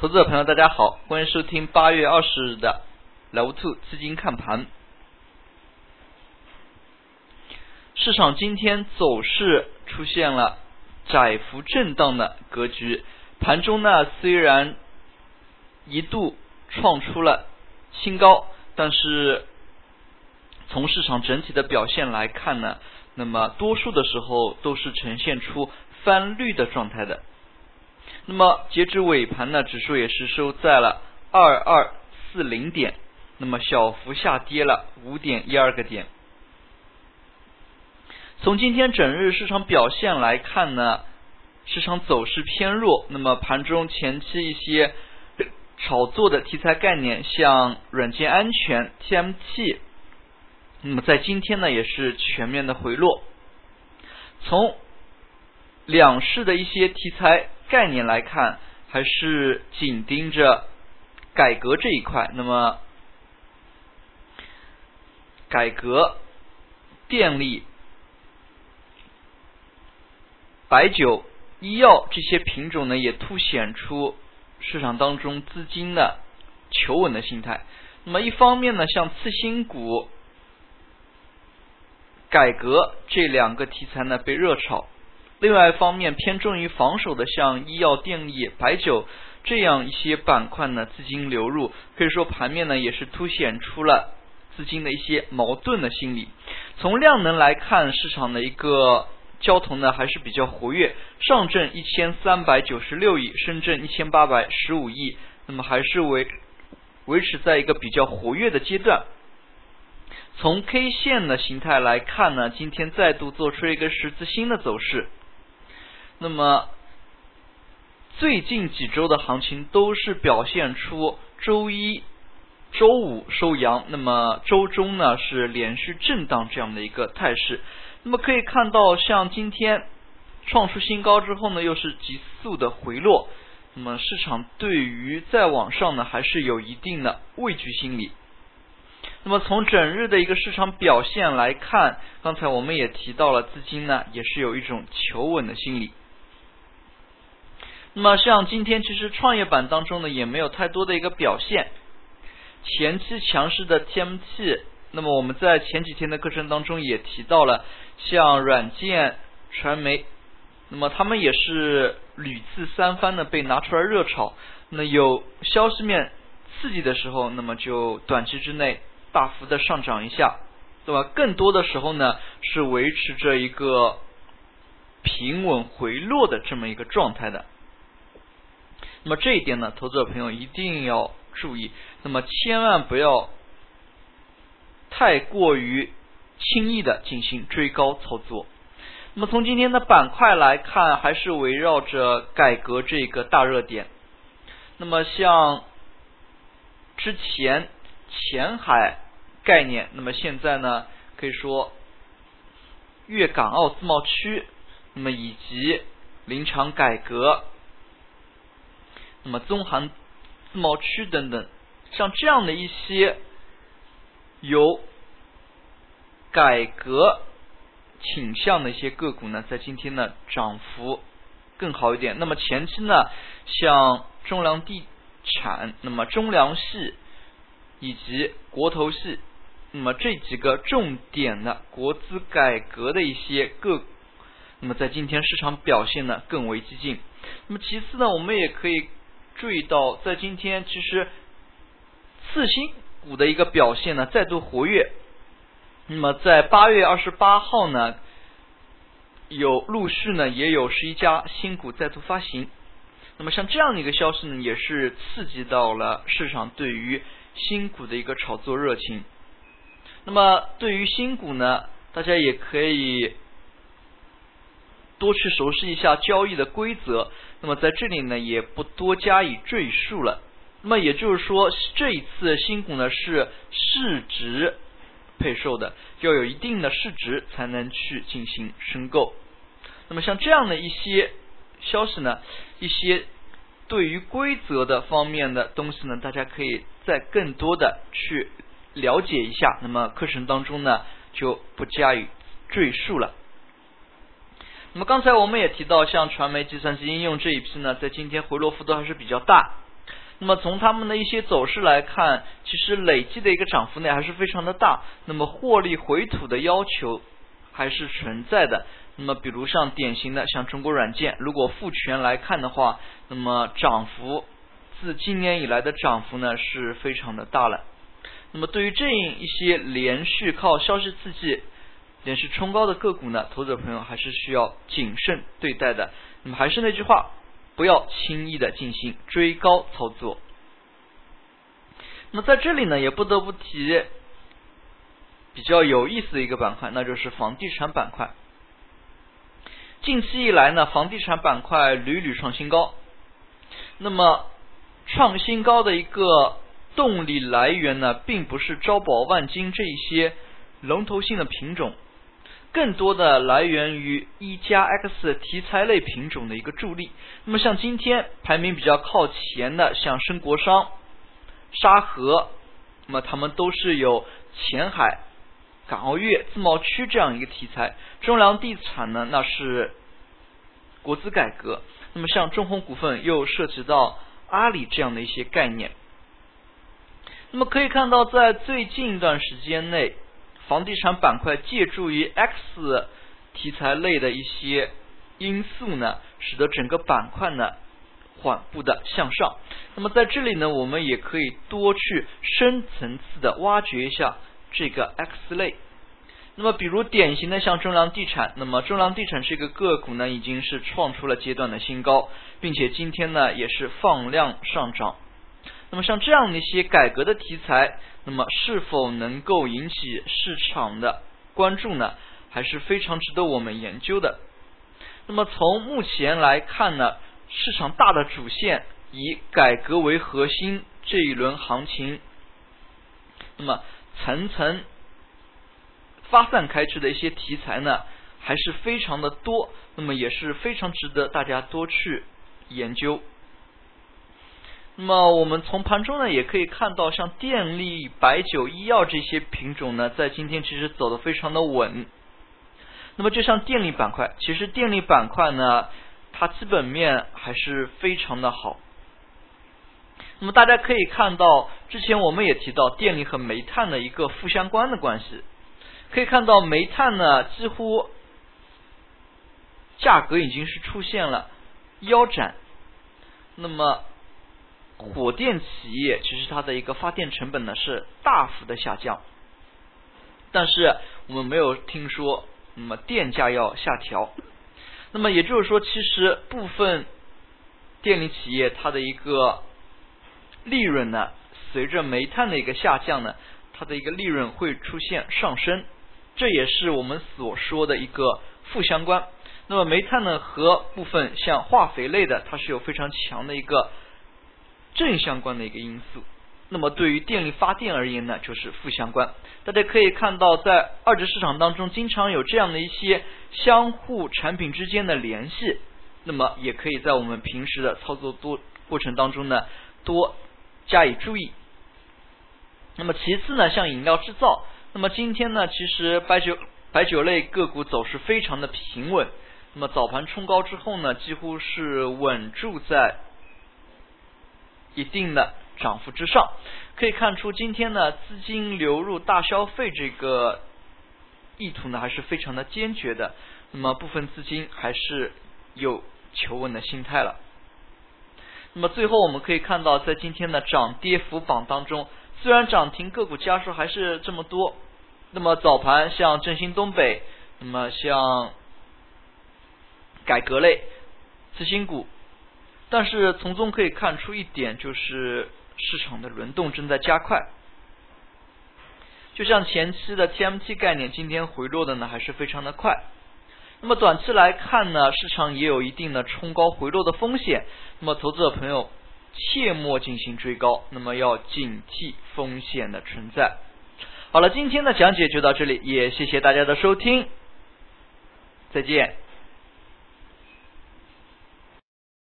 投资者朋友，大家好，欢迎收听八月二十日的老兔资金看盘。市场今天走势出现了窄幅震荡的格局，盘中呢虽然一度创出了新高，但是从市场整体的表现来看呢，那么多数的时候都是呈现出翻绿的状态的。那么截止尾盘呢，指数也是收在了二二四零点，那么小幅下跌了五点一二个点。从今天整日市场表现来看呢，市场走势偏弱。那么盘中前期一些炒作的题材概念，像软件安全、TMT，那么在今天呢也是全面的回落。从两市的一些题材。概念来看，还是紧盯着改革这一块。那么，改革、电力、白酒、医药这些品种呢，也凸显出市场当中资金的求稳的心态。那么，一方面呢，像次新股、改革这两个题材呢，被热炒。另外一方面，偏重于防守的，像医药、电力、白酒这样一些板块呢，资金流入，可以说盘面呢也是凸显出了资金的一些矛盾的心理。从量能来看，市场的一个交投呢还是比较活跃，上证一千三百九十六亿，深圳一千八百十五亿，那么还是维维持在一个比较活跃的阶段。从 K 线的形态来看呢，今天再度做出一个十字星的走势。那么最近几周的行情都是表现出周一、周五收阳，那么周中呢是连续震荡这样的一个态势。那么可以看到，像今天创出新高之后呢，又是急速的回落。那么市场对于再往上呢，还是有一定的畏惧心理。那么从整日的一个市场表现来看，刚才我们也提到了，资金呢也是有一种求稳的心理。那么像今天其实创业板当中呢也没有太多的一个表现，前期强势的 TMT，那么我们在前几天的课程当中也提到了，像软件、传媒，那么他们也是屡次三番的被拿出来热炒，那有消息面刺激的时候，那么就短期之内大幅的上涨一下，对吧？更多的时候呢是维持着一个平稳回落的这么一个状态的。那么这一点呢，投资者朋友一定要注意。那么千万不要太过于轻易的进行追高操作。那么从今天的板块来看，还是围绕着改革这个大热点。那么像之前前海概念，那么现在呢，可以说粤港澳自贸区，那么以及林场改革。那么，中韩自贸区等等，像这样的一些有改革倾向的一些个股呢，在今天呢涨幅更好一点。那么前期呢，像中粮地产、那么中粮系以及国投系，那么这几个重点的国资改革的一些个股，那么在今天市场表现呢更为激进。那么其次呢，我们也可以。注意到，在今天其实次新股的一个表现呢再度活跃。那么在八月二十八号呢，有陆续呢也有十一家新股再度发行。那么像这样的一个消息呢，也是刺激到了市场对于新股的一个炒作热情。那么对于新股呢，大家也可以。多去熟悉一下交易的规则，那么在这里呢也不多加以赘述了。那么也就是说，这一次新股呢是市值配售的，要有一定的市值才能去进行申购。那么像这样的一些消息呢，一些对于规则的方面的东西呢，大家可以再更多的去了解一下。那么课程当中呢就不加以赘述了。那么刚才我们也提到，像传媒、计算机应用这一批呢，在今天回落幅度还是比较大。那么从他们的一些走势来看，其实累计的一个涨幅呢还是非常的大。那么获利回吐的要求还是存在的。那么比如像典型的像中国软件，如果复权来看的话，那么涨幅自今年以来的涨幅呢是非常的大了。那么对于这一些连续靠消息刺激、连续冲高的个股呢，投资者朋友还是需要谨慎对待的。那么还是那句话。不要轻易的进行追高操作。那么在这里呢，也不得不提比较有意思的一个板块，那就是房地产板块。近期以来呢，房地产板块屡屡创新高。那么创新高的一个动力来源呢，并不是招宝万金这一些龙头性的品种。更多的来源于一加 X 题材类品种的一个助力。那么像今天排名比较靠前的，像深国商、沙河，那么他们都是有前海、港澳粤自贸区这样一个题材。中粮地产呢，那是国资改革。那么像中宏股份又涉及到阿里这样的一些概念。那么可以看到，在最近一段时间内。房地产板块借助于 X 题材类的一些因素呢，使得整个板块呢缓步的向上。那么在这里呢，我们也可以多去深层次的挖掘一下这个 X 类。那么比如典型的像中粮地产，那么中粮地产这个个股呢，已经是创出了阶段的新高，并且今天呢也是放量上涨。那么像这样的一些改革的题材，那么是否能够引起市场的关注呢？还是非常值得我们研究的。那么从目前来看呢，市场大的主线以改革为核心，这一轮行情，那么层层发散开支的一些题材呢，还是非常的多，那么也是非常值得大家多去研究。那么我们从盘中呢，也可以看到，像电力、白酒、医药这些品种呢，在今天其实走的非常的稳。那么就像电力板块，其实电力板块呢，它基本面还是非常的好。那么大家可以看到，之前我们也提到电力和煤炭的一个负相关的关系。可以看到煤炭呢，几乎价格已经是出现了腰斩。那么火电企业其实它的一个发电成本呢是大幅的下降，但是我们没有听说那么电价要下调。那么也就是说，其实部分电力企业它的一个利润呢，随着煤炭的一个下降呢，它的一个利润会出现上升，这也是我们所说的一个负相关。那么煤炭呢和部分像化肥类的，它是有非常强的一个。正相关的一个因素，那么对于电力发电而言呢，就是负相关。大家可以看到，在二级市场当中，经常有这样的一些相互产品之间的联系，那么也可以在我们平时的操作多过程当中呢，多加以注意。那么其次呢，像饮料制造，那么今天呢，其实白酒白酒类个股走势非常的平稳，那么早盘冲高之后呢，几乎是稳住在。一定的涨幅之上，可以看出今天呢资金流入大消费这个意图呢还是非常的坚决的，那么部分资金还是有求稳的心态了。那么最后我们可以看到，在今天的涨跌幅榜当中，虽然涨停个股家数还是这么多，那么早盘像振兴东北，那么像改革类次新股。但是从中可以看出一点，就是市场的轮动正在加快。就像前期的 TMT 概念，今天回落的呢还是非常的快。那么短期来看呢，市场也有一定的冲高回落的风险。那么投资者朋友切莫进行追高，那么要警惕风险的存在。好了，今天的讲解就到这里，也谢谢大家的收听，再见。